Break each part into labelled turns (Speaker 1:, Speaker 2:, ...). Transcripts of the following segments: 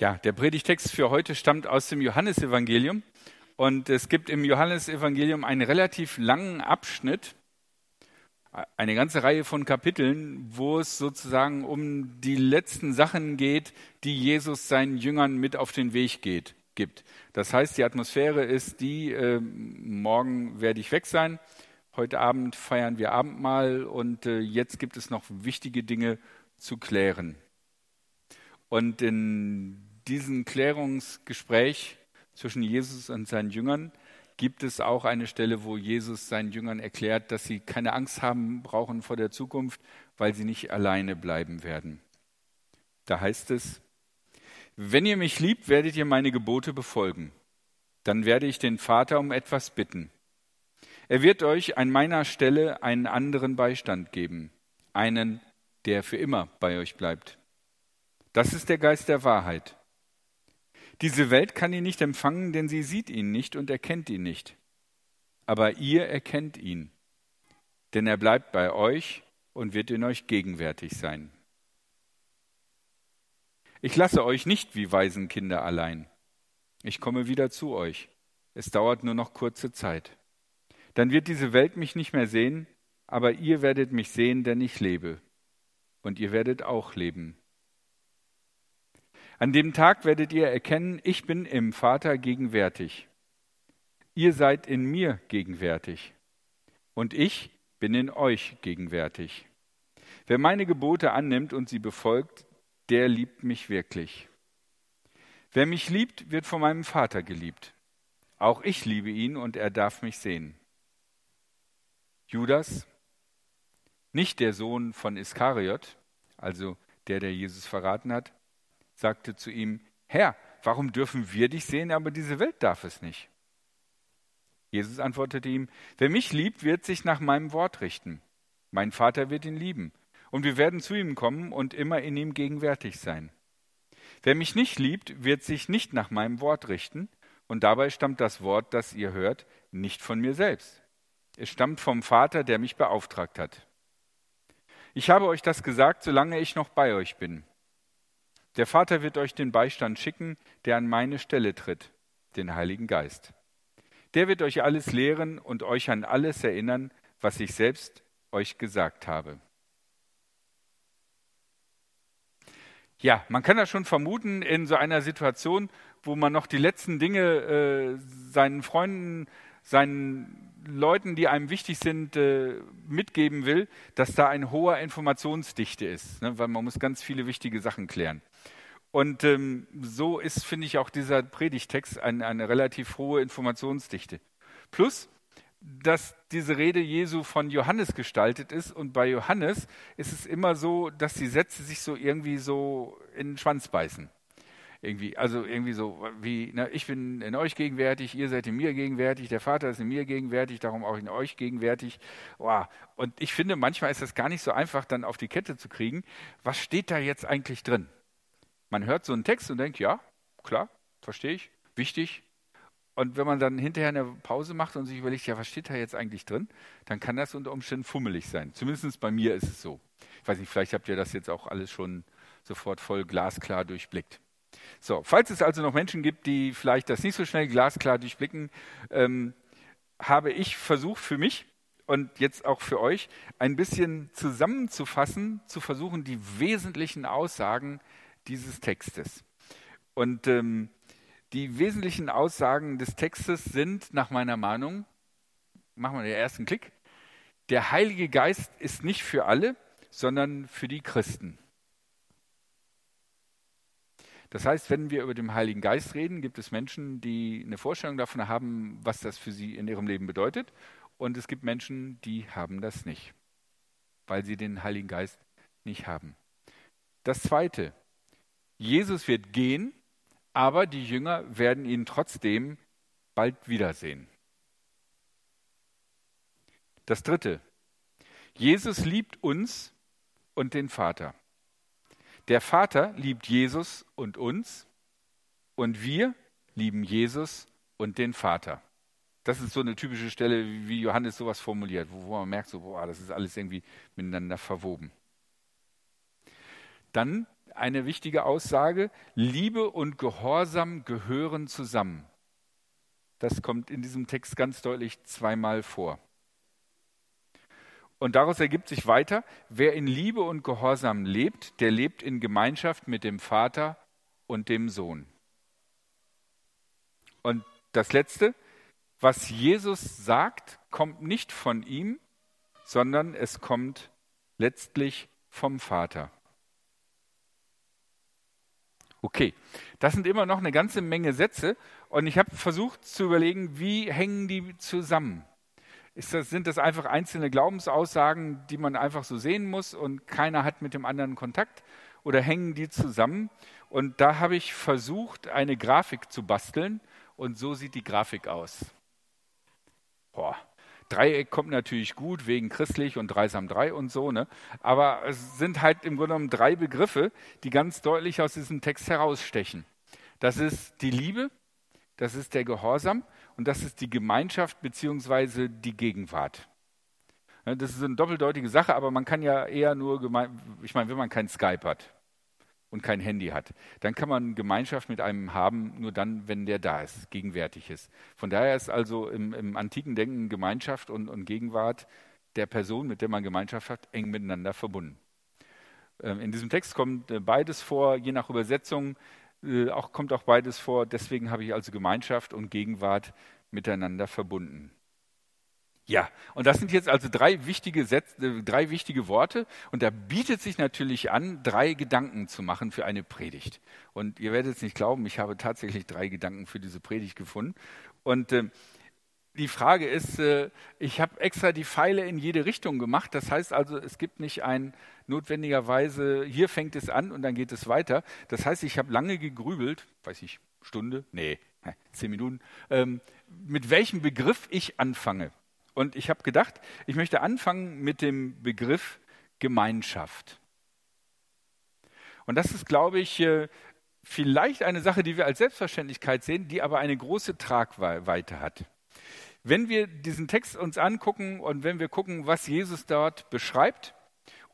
Speaker 1: Ja, der Predigtext für heute stammt aus dem Johannesevangelium und es gibt im Johannesevangelium einen relativ langen Abschnitt, eine ganze Reihe von Kapiteln, wo es sozusagen um die letzten Sachen geht, die Jesus seinen Jüngern mit auf den Weg geht, gibt. Das heißt, die Atmosphäre ist die, äh, morgen werde ich weg sein, heute Abend feiern wir Abendmahl und äh, jetzt gibt es noch wichtige Dinge zu klären. Und in diesem Klärungsgespräch zwischen Jesus und seinen Jüngern gibt es auch eine Stelle, wo Jesus seinen Jüngern erklärt, dass sie keine Angst haben brauchen vor der Zukunft, weil sie nicht alleine bleiben werden. Da heißt es, wenn ihr mich liebt, werdet ihr meine Gebote befolgen. Dann werde ich den Vater um etwas bitten. Er wird euch an meiner Stelle einen anderen Beistand geben, einen, der für immer bei euch bleibt. Das ist der Geist der Wahrheit. Diese Welt kann ihn nicht empfangen, denn sie sieht ihn nicht und erkennt ihn nicht. Aber ihr erkennt ihn, denn er bleibt bei euch und wird in euch gegenwärtig sein. Ich lasse euch nicht wie Waisenkinder allein. Ich komme wieder zu euch. Es dauert nur noch kurze Zeit. Dann wird diese Welt mich nicht mehr sehen, aber ihr werdet mich sehen, denn ich lebe. Und ihr werdet auch leben. An dem Tag werdet ihr erkennen, ich bin im Vater gegenwärtig. Ihr seid in mir gegenwärtig. Und ich bin in euch gegenwärtig. Wer meine Gebote annimmt und sie befolgt, der liebt mich wirklich. Wer mich liebt, wird von meinem Vater geliebt. Auch ich liebe ihn und er darf mich sehen. Judas, nicht der Sohn von Iskariot, also der, der Jesus verraten hat, sagte zu ihm, Herr, warum dürfen wir dich sehen, aber diese Welt darf es nicht? Jesus antwortete ihm, wer mich liebt, wird sich nach meinem Wort richten. Mein Vater wird ihn lieben, und wir werden zu ihm kommen und immer in ihm gegenwärtig sein. Wer mich nicht liebt, wird sich nicht nach meinem Wort richten, und dabei stammt das Wort, das ihr hört, nicht von mir selbst. Es stammt vom Vater, der mich beauftragt hat. Ich habe euch das gesagt, solange ich noch bei euch bin. Der Vater wird euch den Beistand schicken, der an meine Stelle tritt, den Heiligen Geist. Der wird euch alles lehren und euch an alles erinnern, was ich selbst euch gesagt habe. Ja, man kann das schon vermuten in so einer Situation, wo man noch die letzten Dinge äh, seinen Freunden, seinen Leuten, die einem wichtig sind, äh, mitgeben will, dass da ein hoher Informationsdichte ist, ne? weil man muss ganz viele wichtige Sachen klären. Und ähm, so ist, finde ich, auch dieser Predigtext ein, eine relativ hohe Informationsdichte. Plus, dass diese Rede Jesu von Johannes gestaltet ist und bei Johannes ist es immer so, dass die Sätze sich so irgendwie so in den Schwanz beißen. Irgendwie, also irgendwie so wie, ne, ich bin in euch gegenwärtig, ihr seid in mir gegenwärtig, der Vater ist in mir gegenwärtig, darum auch in euch gegenwärtig. Oh, und ich finde, manchmal ist das gar nicht so einfach, dann auf die Kette zu kriegen. Was steht da jetzt eigentlich drin? Man hört so einen Text und denkt, ja, klar, verstehe ich, wichtig. Und wenn man dann hinterher eine Pause macht und sich überlegt, ja, was steht da jetzt eigentlich drin, dann kann das unter Umständen fummelig sein. Zumindest bei mir ist es so. Ich weiß nicht, vielleicht habt ihr das jetzt auch alles schon sofort voll glasklar durchblickt. So, falls es also noch Menschen gibt, die vielleicht das nicht so schnell glasklar durchblicken, ähm, habe ich versucht für mich und jetzt auch für euch ein bisschen zusammenzufassen, zu versuchen, die wesentlichen Aussagen dieses Textes. Und ähm, die wesentlichen Aussagen des Textes sind nach meiner Meinung, machen wir den ersten Klick, der Heilige Geist ist nicht für alle, sondern für die Christen. Das heißt, wenn wir über den Heiligen Geist reden, gibt es Menschen, die eine Vorstellung davon haben, was das für sie in ihrem Leben bedeutet. Und es gibt Menschen, die haben das nicht, weil sie den Heiligen Geist nicht haben. Das Zweite, Jesus wird gehen, aber die Jünger werden ihn trotzdem bald wiedersehen. Das Dritte, Jesus liebt uns und den Vater. Der Vater liebt Jesus und uns und wir lieben Jesus und den Vater. Das ist so eine typische Stelle, wie Johannes sowas formuliert, wo, man merkt, so, boah, das ist alles irgendwie miteinander verwoben. Dann eine wichtige Aussage. Liebe und Gehorsam gehören zusammen. Das kommt in diesem Text ganz deutlich zweimal vor. Und daraus ergibt sich weiter, wer in Liebe und Gehorsam lebt, der lebt in Gemeinschaft mit dem Vater und dem Sohn. Und das Letzte, was Jesus sagt, kommt nicht von ihm, sondern es kommt letztlich vom Vater. Okay, das sind immer noch eine ganze Menge Sätze und ich habe versucht zu überlegen, wie hängen die zusammen? Das, sind das einfach einzelne Glaubensaussagen, die man einfach so sehen muss und keiner hat mit dem anderen Kontakt? Oder hängen die zusammen? Und da habe ich versucht, eine Grafik zu basteln und so sieht die Grafik aus. Boah, Dreieck kommt natürlich gut wegen christlich und dreisam drei und so, ne? aber es sind halt im Grunde genommen drei Begriffe, die ganz deutlich aus diesem Text herausstechen. Das ist die Liebe, das ist der Gehorsam und das ist die Gemeinschaft bzw. die Gegenwart. Das ist eine doppeldeutige Sache, aber man kann ja eher nur, ich meine, wenn man kein Skype hat und kein Handy hat, dann kann man Gemeinschaft mit einem haben, nur dann, wenn der da ist, gegenwärtig ist. Von daher ist also im, im antiken Denken Gemeinschaft und, und, Gegenwart der Person, mit der man Gemeinschaft hat, eng miteinander verbunden. Ähm, in diesem Text kommt äh, beides vor, je nach Übersetzung äh, auch, kommt auch beides vor. Deswegen habe ich also Gemeinschaft und Gegenwart miteinander verbunden. Ja, und das sind jetzt also drei wichtige, Sätze, äh, drei wichtige Worte. Und da bietet sich natürlich an, drei Gedanken zu machen für eine Predigt. Und ihr werdet es nicht glauben, ich habe tatsächlich drei Gedanken für diese Predigt gefunden. Und äh, die Frage ist, äh, ich habe extra die Pfeile in jede Richtung gemacht. Das heißt also, es gibt nicht ein notwendigerweise, hier fängt es an und dann geht es weiter. Das heißt, ich habe lange gegrübelt, weiß ich, Stunde? Nee, zehn Minuten, ähm, mit welchem Begriff ich anfange. Und ich habe gedacht, ich möchte anfangen mit dem Begriff Gemeinschaft. Und das ist, glaube ich, äh, vielleicht eine Sache, die wir als Selbstverständlichkeit sehen, die aber eine große Tragweite hat. Wenn wir diesen Text uns angucken und wenn wir gucken, was Jesus dort beschreibt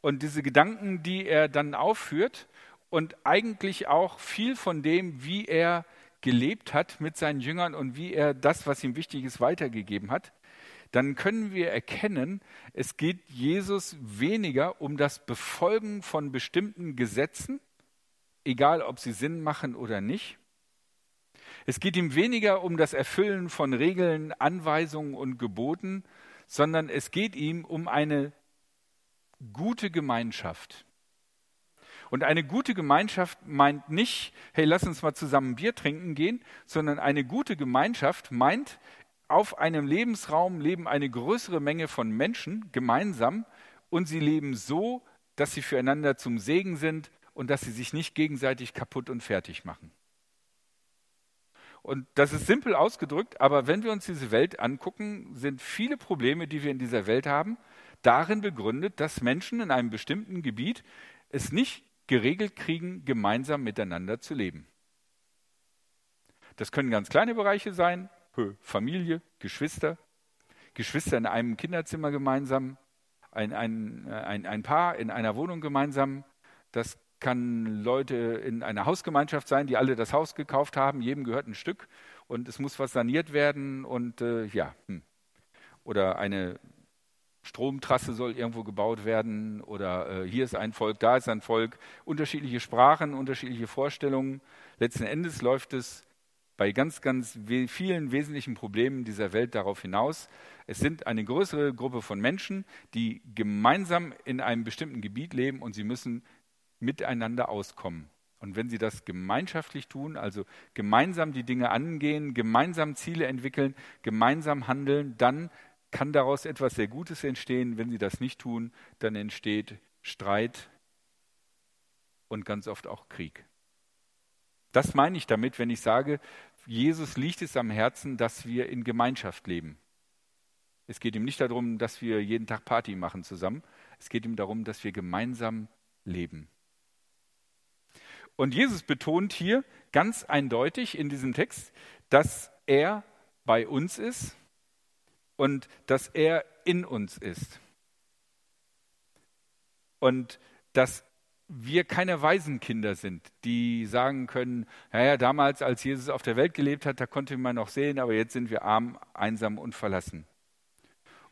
Speaker 1: und diese Gedanken, die er dann aufführt und eigentlich auch viel von dem, wie er gelebt hat mit seinen Jüngern und wie er das, was ihm wichtig ist, weitergegeben hat, dann können wir erkennen, es geht Jesus weniger um das Befolgen von bestimmten Gesetzen, egal ob sie Sinn machen oder nicht, es geht ihm weniger um das Erfüllen von Regeln, Anweisungen und Geboten, sondern es geht ihm um eine gute Gemeinschaft. Und eine gute Gemeinschaft meint nicht, hey, lass uns mal zusammen Bier trinken gehen, sondern eine gute Gemeinschaft meint, auf einem Lebensraum leben eine größere Menge von Menschen gemeinsam und sie leben so, dass sie füreinander zum Segen sind und dass sie sich nicht gegenseitig kaputt und fertig machen. Und das ist simpel ausgedrückt, aber wenn wir uns diese Welt angucken, sind viele Probleme, die wir in dieser Welt haben, darin begründet, dass Menschen in einem bestimmten Gebiet es nicht geregelt kriegen, gemeinsam miteinander zu leben. Das können ganz kleine Bereiche sein, Familie, Geschwister, Geschwister in einem Kinderzimmer gemeinsam, ein, ein, ein, ein Paar in einer Wohnung gemeinsam. Das kann Leute in einer Hausgemeinschaft sein, die alle das Haus gekauft haben, jedem gehört ein Stück und es muss was saniert werden und äh, ja, hm. oder eine Stromtrasse soll irgendwo gebaut werden oder äh, hier ist ein Volk, da ist ein Volk, unterschiedliche Sprachen, unterschiedliche Vorstellungen. Letzten Endes läuft es bei ganz, ganz vielen wesentlichen Problemen dieser Welt darauf hinaus. Es sind eine größere Gruppe von Menschen, die gemeinsam in einem bestimmten Gebiet leben und sie müssen miteinander auskommen. Und wenn sie das gemeinschaftlich tun, also gemeinsam die Dinge angehen, gemeinsam Ziele entwickeln, gemeinsam handeln, dann kann daraus etwas sehr Gutes entstehen. Wenn sie das nicht tun, dann entsteht Streit und ganz oft auch Krieg. Das meine ich damit, wenn ich sage, Jesus liegt es am Herzen, dass wir in Gemeinschaft leben. Es geht ihm nicht darum, dass wir jeden Tag Party machen zusammen. Es geht ihm darum, dass wir gemeinsam leben. Und Jesus betont hier ganz eindeutig in diesem Text, dass er bei uns ist und dass er in uns ist. Und dass wir keine Waisenkinder sind, die sagen können, naja, damals, als Jesus auf der Welt gelebt hat, da konnte man noch sehen, aber jetzt sind wir arm, einsam und verlassen.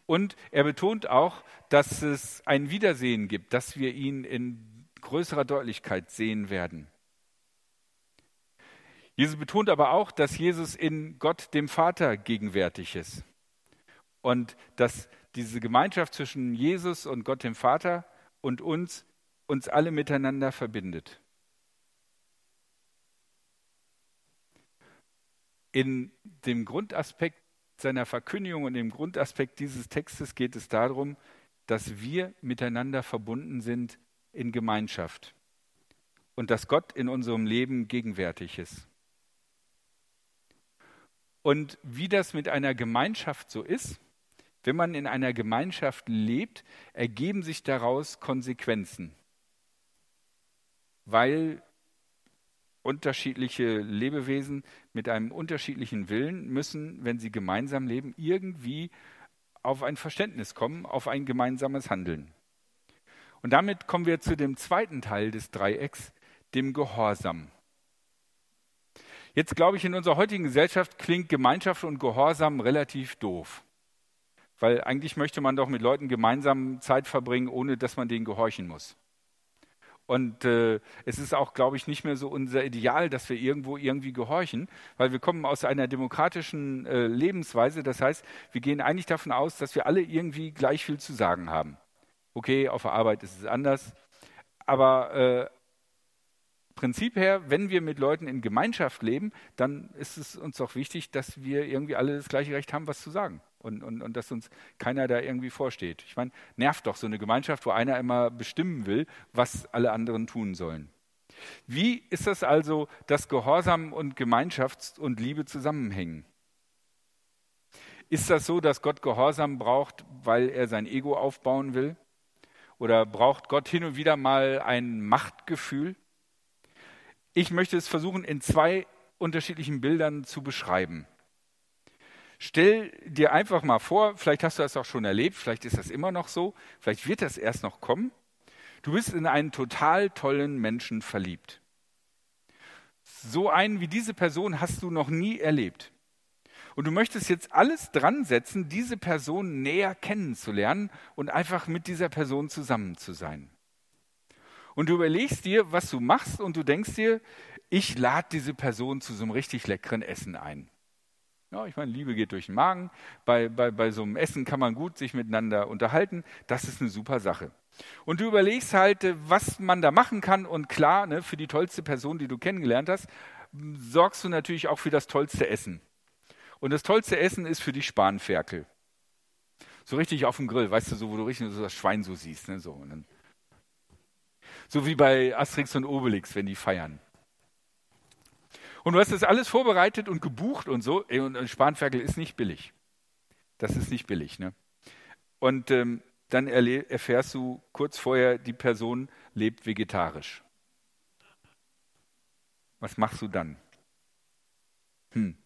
Speaker 1: Und er betont auch, dass es ein Wiedersehen gibt, dass wir ihn in größerer Deutlichkeit sehen werden. Jesus betont aber auch, dass Jesus in Gott, dem Vater, gegenwärtig ist. Und dass diese Gemeinschaft zwischen Jesus und Gott, dem Vater, und uns uns alle miteinander verbindet. In dem Grundaspekt seiner Verkündigung und im Grundaspekt dieses Textes geht es darum, dass wir miteinander verbunden sind in Gemeinschaft und dass Gott in unserem Leben gegenwärtig ist. Und wie das mit einer Gemeinschaft so ist, wenn man in einer Gemeinschaft lebt, ergeben sich daraus Konsequenzen weil unterschiedliche Lebewesen mit einem unterschiedlichen Willen müssen, wenn sie gemeinsam leben, irgendwie auf ein Verständnis kommen, auf ein gemeinsames Handeln. Und damit kommen wir zu dem zweiten Teil des Dreiecks, dem Gehorsam. Jetzt glaube ich, in unserer heutigen Gesellschaft klingt Gemeinschaft und Gehorsam relativ doof. Weil eigentlich möchte man doch mit Leuten gemeinsam Zeit verbringen, ohne dass man denen gehorchen muss. Und äh, es ist auch, glaube ich, nicht mehr so unser Ideal, dass wir irgendwo irgendwie gehorchen, weil wir kommen aus einer demokratischen äh, Lebensweise. Das heißt, wir gehen eigentlich davon aus, dass wir alle irgendwie gleich viel zu sagen haben. Okay, auf der Arbeit ist es anders. Aber äh, Prinzip her, wenn wir mit Leuten in Gemeinschaft leben, dann ist es uns doch wichtig, dass wir irgendwie alle das gleiche Recht haben, was zu sagen und, und, und dass uns keiner da irgendwie vorsteht. Ich meine, nervt doch so eine Gemeinschaft, wo einer immer bestimmen will, was alle anderen tun sollen. Wie ist das also, dass Gehorsam und Gemeinschaft und Liebe zusammenhängen? Ist das so, dass Gott Gehorsam braucht, weil er sein Ego aufbauen will? Oder braucht Gott hin und wieder mal ein Machtgefühl? Ich möchte es versuchen, in zwei unterschiedlichen Bildern zu beschreiben. Stell dir einfach mal vor, vielleicht hast du das auch schon erlebt, vielleicht ist das immer noch so, vielleicht wird das erst noch kommen. Du bist in einen total tollen Menschen verliebt. So einen wie diese Person hast du noch nie erlebt. Und du möchtest jetzt alles dran setzen, diese Person näher kennenzulernen und einfach mit dieser Person zusammen zu sein. Und du überlegst dir, was du machst und du denkst dir, ich lade diese Person zu so einem richtig leckeren Essen ein. Ja, ich meine, Liebe geht durch den Magen. Bei, bei, bei so einem Essen kann man gut sich miteinander unterhalten. Das ist eine super Sache. Und du überlegst halt, äh, was man da machen kann. Und klar, ne, für die tollste Person, die du kennengelernt hast, sorgst du natürlich auch für das tollste Essen. Und das tollste Essen ist für die Spanferkel. So richtig auf dem Grill, weißt du, so, wo du richtig so das Schwein so siehst. Ne, so, so wie bei Asterix und Obelix, wenn die feiern. Und du hast das alles vorbereitet und gebucht und so. Und ein Spanferkel ist nicht billig. Das ist nicht billig. Ne? Und ähm, dann erfährst du kurz vorher, die Person lebt vegetarisch. Was machst du dann? Hm.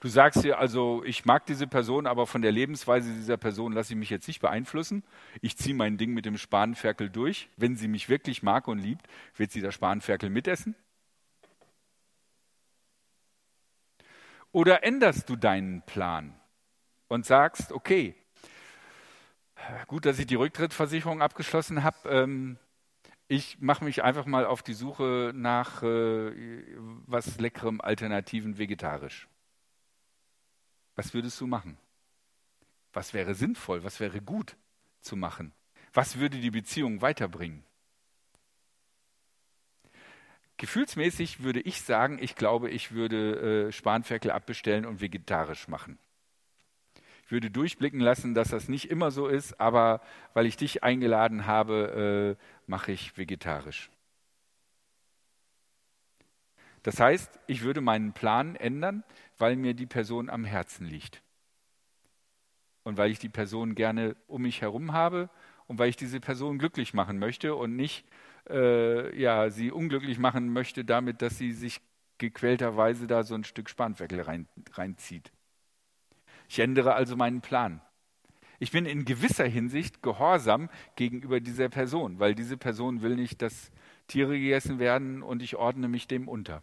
Speaker 1: Du sagst dir also, ich mag diese Person, aber von der Lebensweise dieser Person lasse ich mich jetzt nicht beeinflussen. Ich ziehe mein Ding mit dem Spanferkel durch. Wenn sie mich wirklich mag und liebt, wird sie das Spanferkel mitessen? Oder änderst du deinen Plan und sagst, okay, gut, dass ich die Rücktrittsversicherung abgeschlossen habe. Ähm, ich mache mich einfach mal auf die Suche nach äh, was leckerem Alternativen vegetarisch. Was würdest du machen? Was wäre sinnvoll? Was wäre gut zu machen? Was würde die Beziehung weiterbringen? Gefühlsmäßig würde ich sagen, ich glaube, ich würde äh, Spanferkel abbestellen und vegetarisch machen. Ich würde durchblicken lassen, dass das nicht immer so ist, aber weil ich dich eingeladen habe, äh, mache ich vegetarisch. Das heißt, ich würde meinen Plan ändern, weil mir die Person am Herzen liegt. Und weil ich die Person gerne um mich herum habe und weil ich diese Person glücklich machen möchte und nicht äh, ja, sie unglücklich machen möchte damit, dass sie sich gequälterweise da so ein Stück Spanferkel rein, reinzieht. Ich ändere also meinen Plan. Ich bin in gewisser Hinsicht gehorsam gegenüber dieser Person, weil diese Person will nicht, dass Tiere gegessen werden und ich ordne mich dem unter.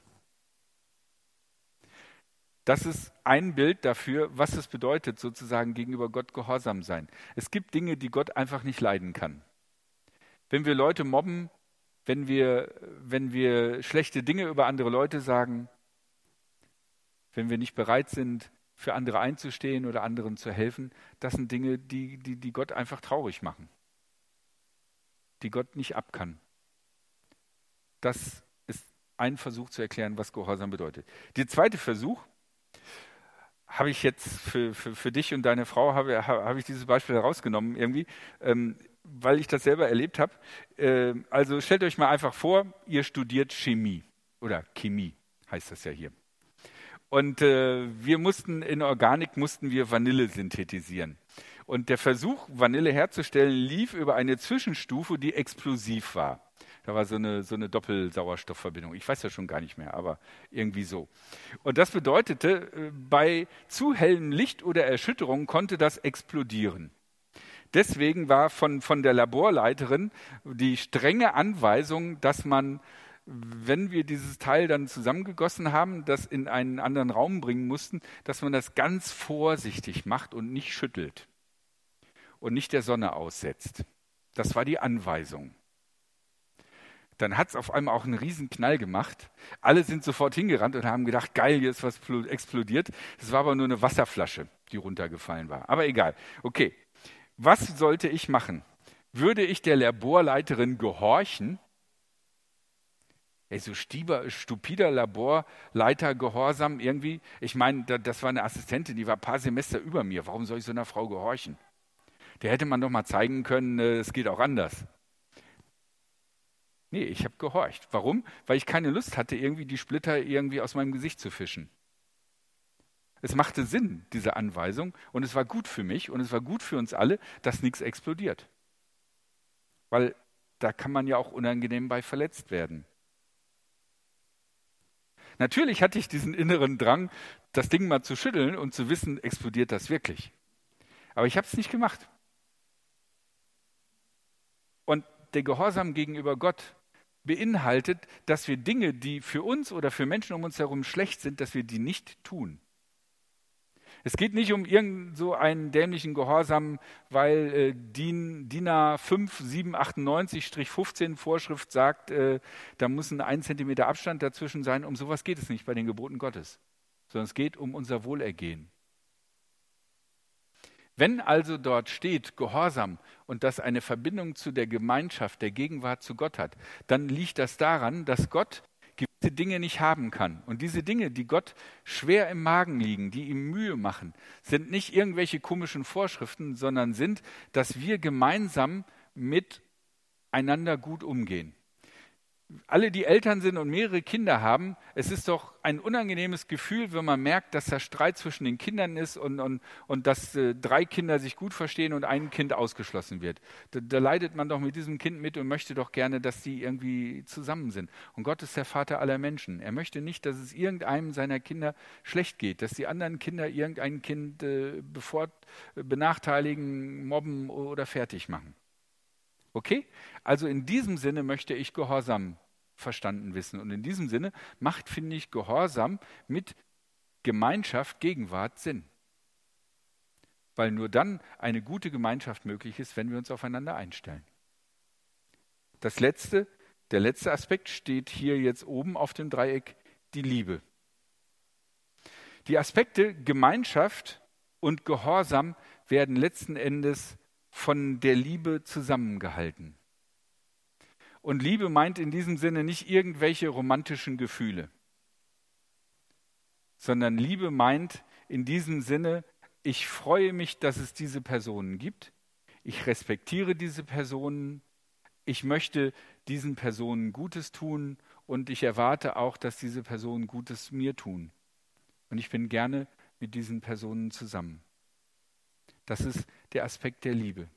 Speaker 1: Das ist ein Bild dafür, was es bedeutet, sozusagen gegenüber Gott gehorsam sein. Es gibt Dinge, die Gott einfach nicht leiden kann. Wenn wir Leute mobben, wenn wir, wenn wir schlechte Dinge über andere Leute sagen, wenn wir nicht bereit sind, für andere einzustehen oder anderen zu helfen, das sind Dinge, die, die, die Gott einfach traurig machen, die Gott nicht ab kann. Das ist ein Versuch zu erklären, was Gehorsam bedeutet. Der zweite Versuch, habe ich jetzt für, für, für dich und deine Frau, habe, habe ich dieses Beispiel herausgenommen irgendwie, ähm, weil ich das selber erlebt habe. Äh, also stellt euch mal einfach vor, ihr studiert Chemie oder Chemie heißt das ja hier. Und äh, wir mussten in Organik mussten wir Vanille synthetisieren. Und der Versuch, Vanille herzustellen, lief über eine Zwischenstufe, die explosiv war. Da war so eine, so eine Doppelsauerstoffverbindung. Ich weiß ja schon gar nicht mehr, aber irgendwie so. Und das bedeutete, äh, bei zu hellem Licht oder Erschütterung konnte das explodieren. Deswegen war von, von der Laborleiterin die strenge Anweisung, dass man, wenn wir dieses Teil dann zusammengegossen haben, das in einen anderen Raum bringen mussten, dass man das ganz vorsichtig macht und nicht schüttelt und nicht der Sonne aussetzt. Das war die Anweisung dann hat es auf einmal auch einen riesen Knall gemacht. Alle sind sofort hingerannt und haben gedacht, geil, hier ist was explodiert. Es war aber nur eine Wasserflasche, die runtergefallen war. Aber egal. Okay, was sollte ich machen? Würde ich der Laborleiterin gehorchen? Ey, so stieber, stupider Laborleiter Gehorsam irgendwie. Ich meine, das war eine Assistentin, die war ein paar Semester über mir. Warum soll ich so einer Frau gehorchen? Der hätte man doch mal zeigen können, äh, es geht auch anders. Nee, ich habe gehorcht. Warum? Weil ich keine Lust hatte, irgendwie die Splitter irgendwie aus meinem Gesicht zu fischen. Es machte Sinn, diese Anweisung, und es war gut für mich und es war gut für uns alle, dass nichts explodiert. Weil da kann man ja auch unangenehm bei verletzt werden. Natürlich hatte ich diesen inneren Drang, das Ding mal zu schütteln und zu wissen, explodiert das wirklich. Aber ich habe es nicht gemacht. Und der Gehorsam gegenüber Gott beinhaltet, dass wir Dinge, die für uns oder für Menschen um uns herum schlecht sind, dass wir die nicht tun. Es geht nicht um irgend so einen dämlichen Gehorsam, weil äh, DIN, DIN A 5 798-15 Vorschrift sagt, äh, da muss ein 1 cm Abstand dazwischen sein. Um sowas geht es nicht bei den Geboten Gottes, sondern es geht um unser Wohlergehen. Wenn also dort steht Gehorsam und das eine Verbindung zu der Gemeinschaft, der Gegenwart zu Gott hat, dann liegt das daran, dass Gott gewisse Dinge nicht haben kann. Und diese Dinge, die Gott schwer im Magen liegen, die ihm Mühe machen, sind nicht irgendwelche komischen Vorschriften, sondern sind, dass wir gemeinsam miteinander gut umgehen alle, die Eltern sind und mehrere Kinder haben, es ist doch ein unangenehmes Gefühl, wenn man merkt, dass da Streit zwischen den Kindern ist und, und, und dass äh, drei Kinder sich gut verstehen und ein Kind ausgeschlossen wird. Da, da, leidet man doch mit diesem Kind mit und möchte doch gerne, dass die irgendwie zusammen sind. Und Gott ist der Vater aller Menschen. Er möchte nicht, dass es irgendeinem seiner Kinder schlecht geht, dass die anderen Kinder irgendein Kind äh, bevor, benachteiligen, mobben oder fertig machen. Okay? Also in diesem Sinne möchte ich Gehorsam verstanden wissen. Und in diesem Sinne macht, finde ich, Gehorsam mit Gemeinschaft, Gegenwart Sinn. Weil nur dann eine gute Gemeinschaft möglich ist, wenn wir uns aufeinander einstellen. Das letzte, der letzte Aspekt steht hier jetzt oben auf dem Dreieck, die Liebe. Die Aspekte Gemeinschaft und Gehorsam werden letzten Endes von der Liebe zusammengehalten. Und Liebe meint in diesem Sinne nicht irgendwelche romantischen Gefühle, sondern Liebe meint in diesem Sinne, ich freue mich, dass es diese Personen gibt, ich respektiere diese Personen, ich möchte diesen Personen Gutes tun und ich erwarte auch, dass diese Personen Gutes mir tun. Und ich bin gerne mit diesen Personen zusammen. Das ist der Aspekt der Liebe.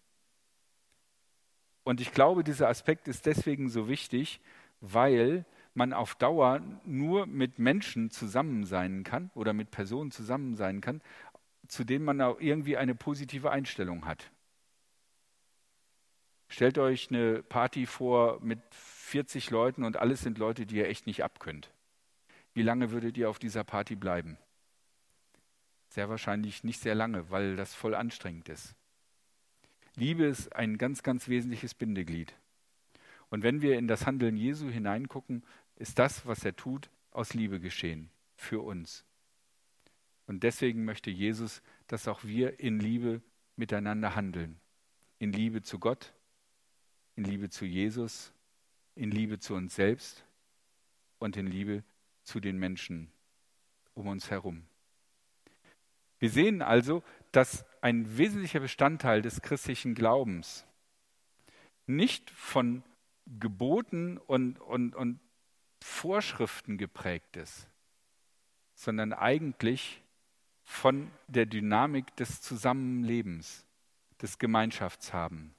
Speaker 1: Und ich glaube, dieser Aspekt ist deswegen so wichtig, weil man auf Dauer nur mit Menschen zusammen sein kann oder mit Personen zusammen sein kann, zu denen man auch irgendwie eine positive Einstellung hat. Stellt euch eine Party vor mit 40 Leuten und alles sind Leute, die ihr echt nicht abkönnt. Wie lange würdet ihr auf dieser Party bleiben? Sehr wahrscheinlich nicht sehr lange, weil das voll anstrengend ist. Liebe ist ein ganz, ganz wesentliches Bindeglied. Und wenn wir in das Handeln Jesu hineingucken, ist das, was er tut, aus Liebe geschehen für uns. Und deswegen möchte Jesus, dass auch wir in Liebe miteinander handeln. In Liebe zu Gott, in Liebe zu Jesus, in Liebe zu uns selbst und in Liebe zu den Menschen um uns herum. Wir sehen also, dass ein wesentlicher Bestandteil des christlichen Glaubens nicht von Geboten und, und, und Vorschriften geprägt ist, sondern eigentlich von der Dynamik des Zusammenlebens, des Gemeinschaftshabens,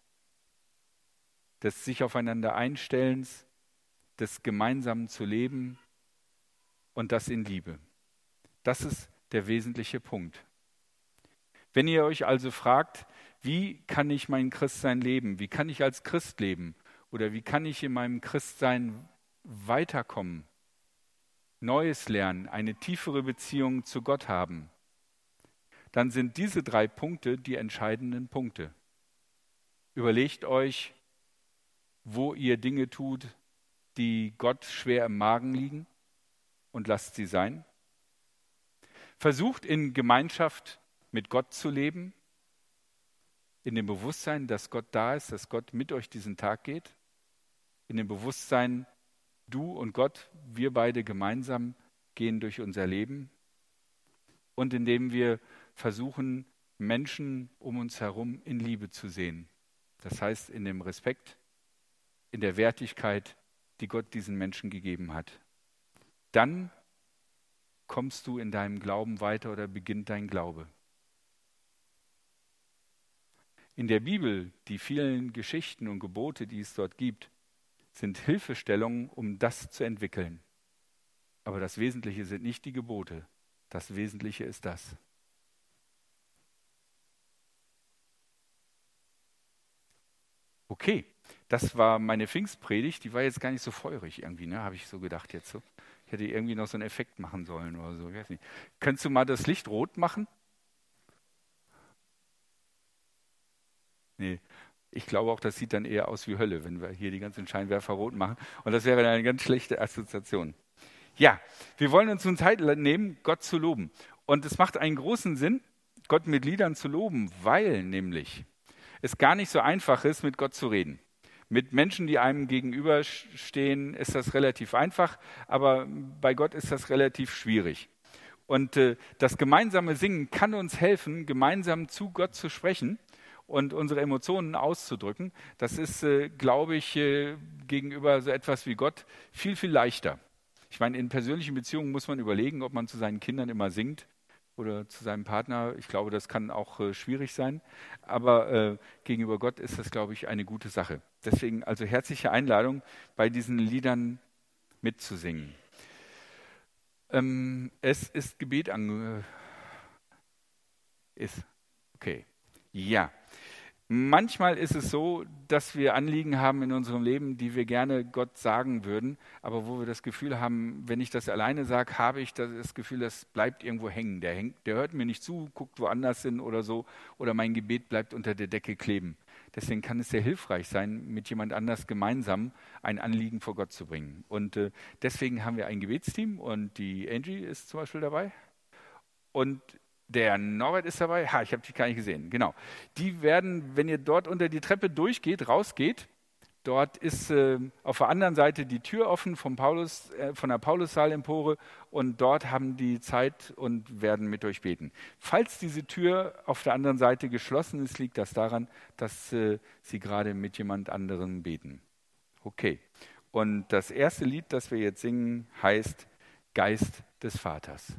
Speaker 1: des sich aufeinander Einstellens, des gemeinsamen zu leben und das in Liebe. Das ist der wesentliche Punkt. Wenn ihr euch also fragt, wie kann ich mein Christsein leben? Wie kann ich als Christ leben? Oder wie kann ich in meinem Christsein weiterkommen? Neues lernen, eine tiefere Beziehung zu Gott haben? Dann sind diese drei Punkte die entscheidenden Punkte. Überlegt euch, wo ihr Dinge tut, die Gott schwer im Magen liegen und lasst sie sein. Versucht in Gemeinschaft mit Gott zu leben, in dem Bewusstsein, dass Gott da ist, dass Gott mit euch diesen Tag geht, in dem Bewusstsein, du und Gott, wir beide gemeinsam gehen durch unser Leben und indem wir versuchen, Menschen um uns herum in Liebe zu sehen. Das heißt, in dem Respekt, in der Wertigkeit, die Gott diesen Menschen gegeben hat. Dann kommst du in deinem Glauben weiter oder beginnt dein Glaube. In der Bibel, die vielen Geschichten und Gebote, die es dort gibt, sind Hilfestellungen, um das zu entwickeln. Aber das Wesentliche sind nicht die Gebote, das Wesentliche ist das. Okay, das war meine Pfingstpredigt. Die war jetzt gar nicht so feurig irgendwie, ne? habe ich so gedacht jetzt so. Ich hätte irgendwie noch so einen Effekt machen sollen oder so. Ich weiß nicht. Könntest du mal das Licht rot machen? Nee. Ich glaube auch, das sieht dann eher aus wie Hölle, wenn wir hier die ganzen Scheinwerfer rot machen. Und das wäre eine ganz schlechte Assoziation. Ja, wir wollen uns nun Zeit nehmen, Gott zu loben. Und es macht einen großen Sinn, Gott mit Liedern zu loben, weil nämlich es gar nicht so einfach ist, mit Gott zu reden. Mit Menschen, die einem gegenüberstehen, ist das relativ einfach, aber bei Gott ist das relativ schwierig. Und äh, das gemeinsame Singen kann uns helfen, gemeinsam zu Gott zu sprechen und unsere Emotionen auszudrücken. Das ist, äh, glaube ich, äh, gegenüber so etwas wie Gott viel, viel leichter. Ich meine, in persönlichen Beziehungen muss man überlegen, ob man zu seinen Kindern immer singt oder zu seinem Partner. Ich glaube, das kann auch äh, schwierig sein. Aber äh, gegenüber Gott ist das, glaube ich, eine gute Sache. Deswegen also herzliche Einladung, bei diesen Liedern mitzusingen. Ähm, es ist Gebet ange... Ist. Okay. Ja. Manchmal ist es so, dass wir Anliegen haben in unserem Leben, die wir gerne Gott sagen würden, aber wo wir das Gefühl haben, wenn ich das alleine sage, habe ich das Gefühl, das bleibt irgendwo hängen. Der, hängt, der hört mir nicht zu, guckt woanders hin oder so, oder mein Gebet bleibt unter der Decke kleben. Deswegen kann es sehr hilfreich sein, mit jemand anders gemeinsam ein Anliegen vor Gott zu bringen. Und äh, deswegen haben wir ein Gebetsteam und die Angie ist zum Beispiel dabei. Und der Norbert ist dabei. Ha, ich habe dich gar nicht gesehen. Genau. Die werden, wenn ihr dort unter die Treppe durchgeht, rausgeht, dort ist äh, auf der anderen Seite die Tür offen vom Paulus, äh, von der Paulussaal-Empore und dort haben die Zeit und werden mit euch beten. Falls diese Tür auf der anderen Seite geschlossen ist, liegt das daran, dass äh, sie gerade mit jemand anderem beten. Okay. Und das erste Lied, das wir jetzt singen, heißt Geist des Vaters.